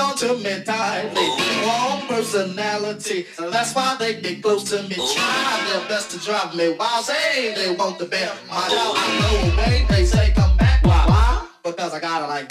on to me tightly. Wrong personality, that's why they get close to me. Try their best to drive me wild, Say they want to bear my doubt. I go away, they say come back. Why? Why? Because I got to like.